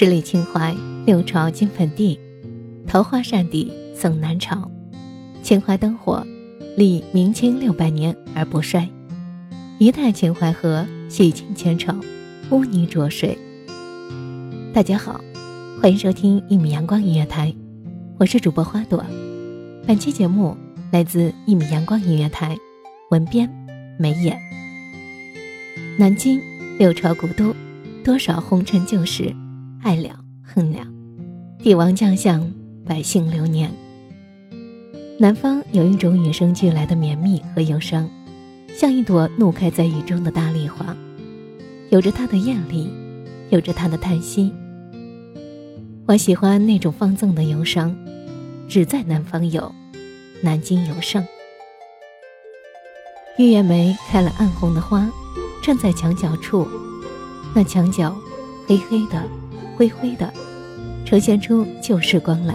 十里秦淮，六朝金粉地，桃花扇底送南朝。秦淮灯火，历明清六百年而不衰。一代秦淮河，洗尽千愁，污泥浊水。大家好，欢迎收听一米阳光音乐台，我是主播花朵。本期节目来自一米阳光音乐台，文编梅野。南京，六朝古都。多少红尘旧事，爱了恨了，帝王将相，百姓流年。南方有一种与生俱来的绵密和忧伤，像一朵怒开在雨中的大丽花，有着它的艳丽，有着它的叹息。我喜欢那种放纵的忧伤，只在南方有，南京有盛。玉叶梅开了暗红的花，站在墙角处。那墙角，黑黑的，灰灰的，呈现出旧时光来。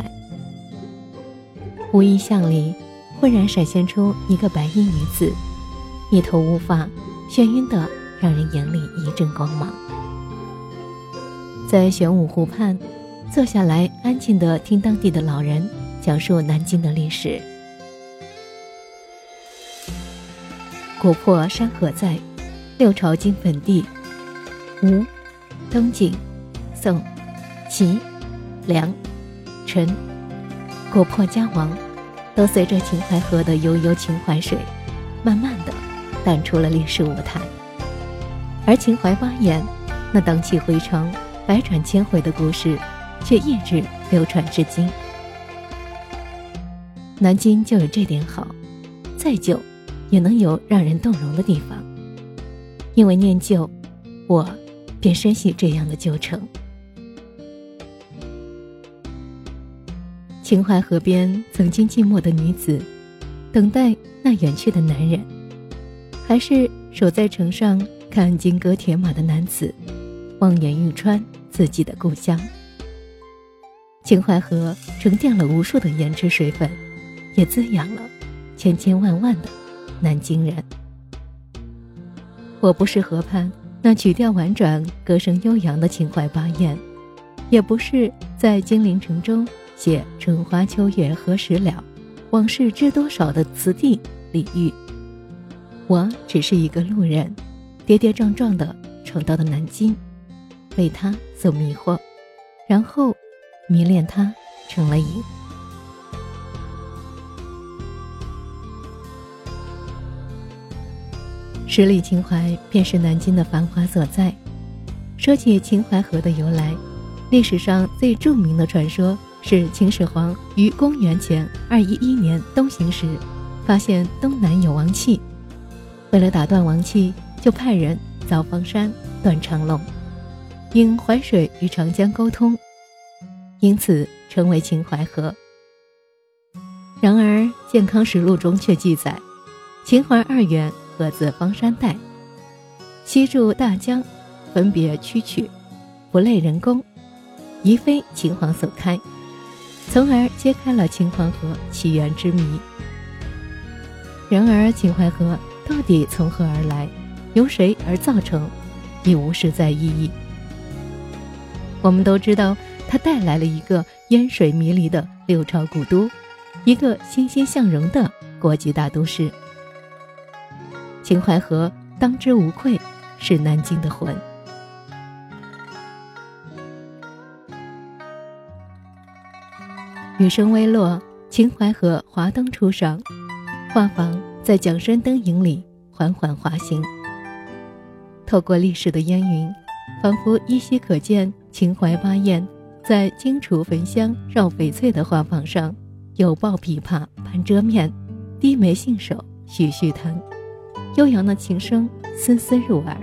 无意巷里，忽然闪现出一个白衣女子，一头乌发，眩晕的让人眼里一阵光芒。在玄武湖畔，坐下来安静的听当地的老人讲述南京的历史。国破山河在，六朝金粉地。吴、东晋、宋、齐、梁、陈，国破家亡，都随着秦淮河的悠悠秦淮水，慢慢的淡出了历史舞台。而秦淮八艳，那荡气回肠、百转千回的故事，却一直流传至今。南京就有这点好，再旧，也能有让人动容的地方。因为念旧，我。便深系这样的旧城。秦淮河边，曾经寂寞的女子，等待那远去的男人；还是守在城上看金戈铁马的男子，望眼欲穿自己的故乡。秦淮河沉淀了无数的胭脂水粉，也滋养了千千万万的南京人。我不是河畔。那曲调婉转、歌声悠扬的秦淮八艳，也不是在金陵城中写“春花秋月何时了，往事知多少”的词帝李煜。我只是一个路人，跌跌撞撞的闯到了南京，被他所迷惑，然后迷恋他成了瘾。十里秦淮便是南京的繁华所在。说起秦淮河的由来，历史上最著名的传说是秦始皇于公元前二一一年东行时，发现东南有王气，为了打断王气，就派人凿方山、断长龙。引淮水与长江沟通，因此称为秦淮河。然而，《健康实录》中却记载，秦淮二源各自方山带，西注大江，分别曲曲，不类人工，疑非秦皇所开，从而揭开了秦淮河起源之谜。然而，秦淮河到底从何而来，由谁而造成，已无实在意义。我们都知道，它带来了一个烟水迷离的六朝古都。一个欣欣向荣的国际大都市，秦淮河当之无愧是南京的魂。雨声微落，秦淮河华灯初上，画舫在桨声灯影里缓缓滑行。透过历史的烟云，仿佛依稀可见秦淮八艳在荆楚焚香绕翡翠的画舫上。有抱琵琶半遮面，低眉信手续续弹，悠扬的琴声丝丝入耳。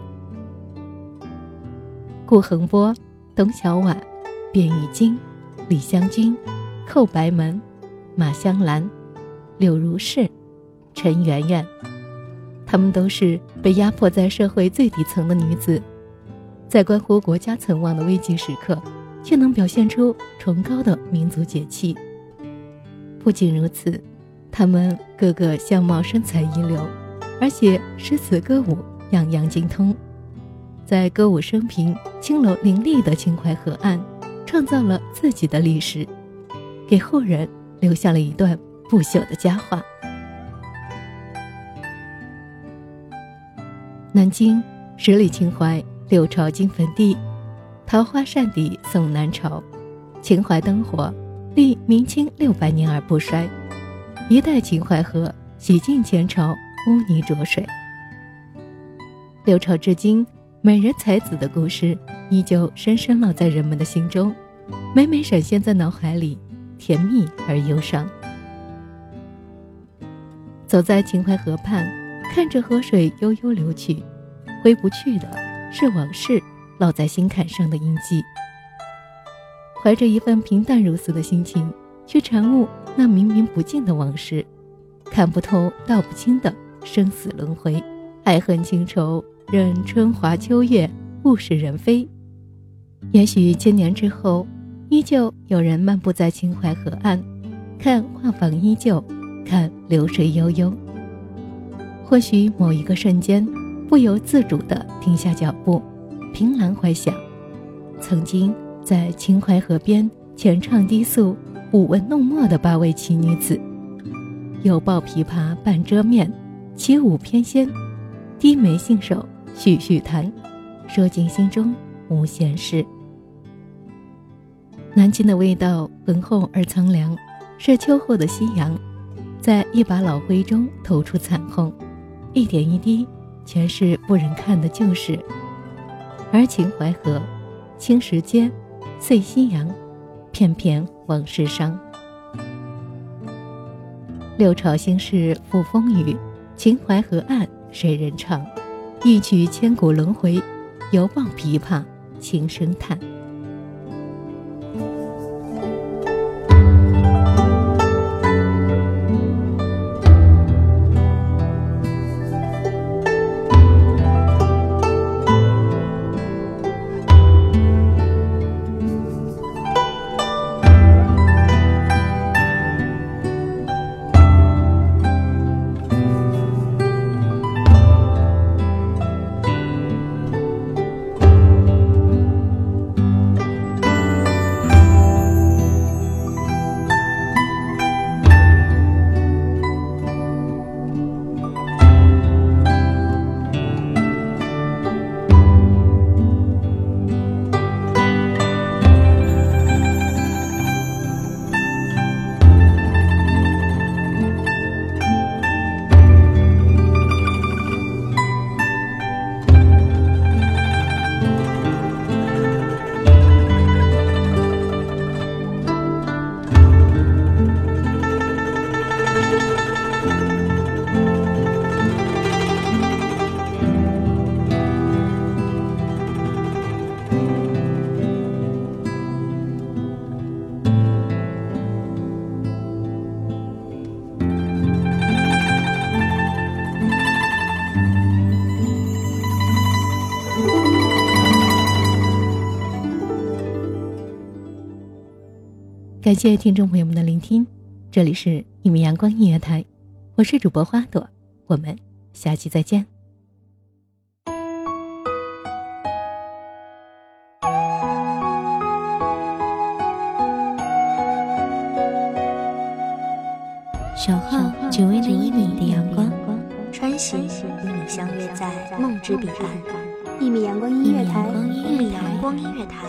顾恒波、董小宛、卞玉京、李香君、寇白门、马香兰、柳如是、陈圆圆，她们都是被压迫在社会最底层的女子，在关乎国家存亡的危急时刻，却能表现出崇高的民族节气。不仅如此，他们个个相貌身材一流，而且诗词歌舞样样精通，在歌舞升平、青楼林立的秦淮河岸，创造了自己的历史，给后人留下了一段不朽的佳话。南京十里秦淮，六朝金坟地，桃花扇底送南朝，秦淮灯火。历明清六百年而不衰，一代秦淮河洗尽前朝污泥浊水。六朝至今，美人才子的故事依旧深深烙在人们的心中，每每闪现在脑海里，甜蜜而忧伤。走在秦淮河畔，看着河水悠悠流去，挥不去的是往事烙在心坎上的印记。怀着一份平淡如斯的心情，去禅悟那冥冥不尽的往事，看不透、道不清的生死轮回，爱恨情仇任春华秋月，物是人非。也许千年之后，依旧有人漫步在秦淮河岸，看画舫依旧，看流水悠悠。或许某一个瞬间，不由自主地停下脚步，凭栏怀想，曾经。在秦淮河边浅唱低诉、舞文弄墨的八位奇女子，有抱琵琶半遮面，起舞翩跹，低眉信手续续弹，说尽心中无闲事。南京的味道浑厚而苍凉，是秋后的夕阳，在一把老灰中透出惨红，一点一滴，全是不忍看的旧事。而秦淮河，青石阶。碎夕阳，片片往事伤。六朝心事付风雨，秦淮河岸谁人唱？一曲千古轮回，犹抱琵琶轻声叹。感谢听众朋友们的聆听，这里是一米阳光音乐台，我是主播花朵，我们下期再见。小号只为那一米的阳光，穿行与你相约在梦之彼岸。一米阳光音乐台，一米阳光音乐台，